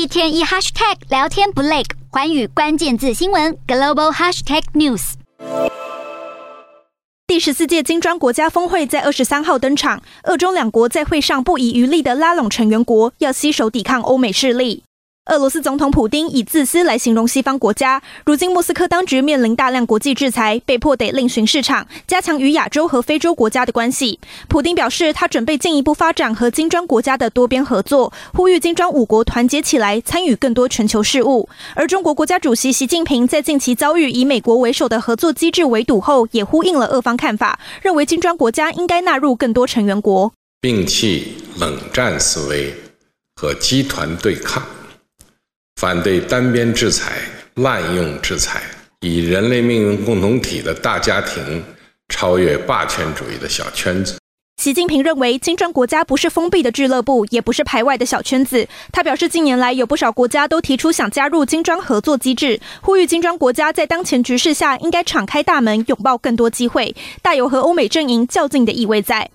一天一 hashtag 聊天不累，环宇关键字新闻 global hashtag news。第十四届金砖国家峰会在二十三号登场，俄中两国在会上不遗余力的拉拢成员国，要携手抵抗欧美势力。俄罗斯总统普丁以自私来形容西方国家。如今莫斯科当局面临大量国际制裁，被迫得另寻市场，加强与亚洲和非洲国家的关系。普丁表示，他准备进一步发展和金砖国家的多边合作，呼吁金砖五国团结起来，参与更多全球事务。而中国国家主席习近平在近期遭遇以美国为首的合作机制围堵后，也呼应了俄方看法，认为金砖国家应该纳入更多成员国，摒弃冷战思维和集团对抗。反对单边制裁、滥用制裁，以人类命运共同体的大家庭超越霸权主义的小圈子。习近平认为，金砖国家不是封闭的俱乐部，也不是排外的小圈子。他表示，近年来有不少国家都提出想加入金砖合作机制，呼吁金砖国家在当前局势下应该敞开大门，拥抱更多机会，大有和欧美阵营较劲的意味在。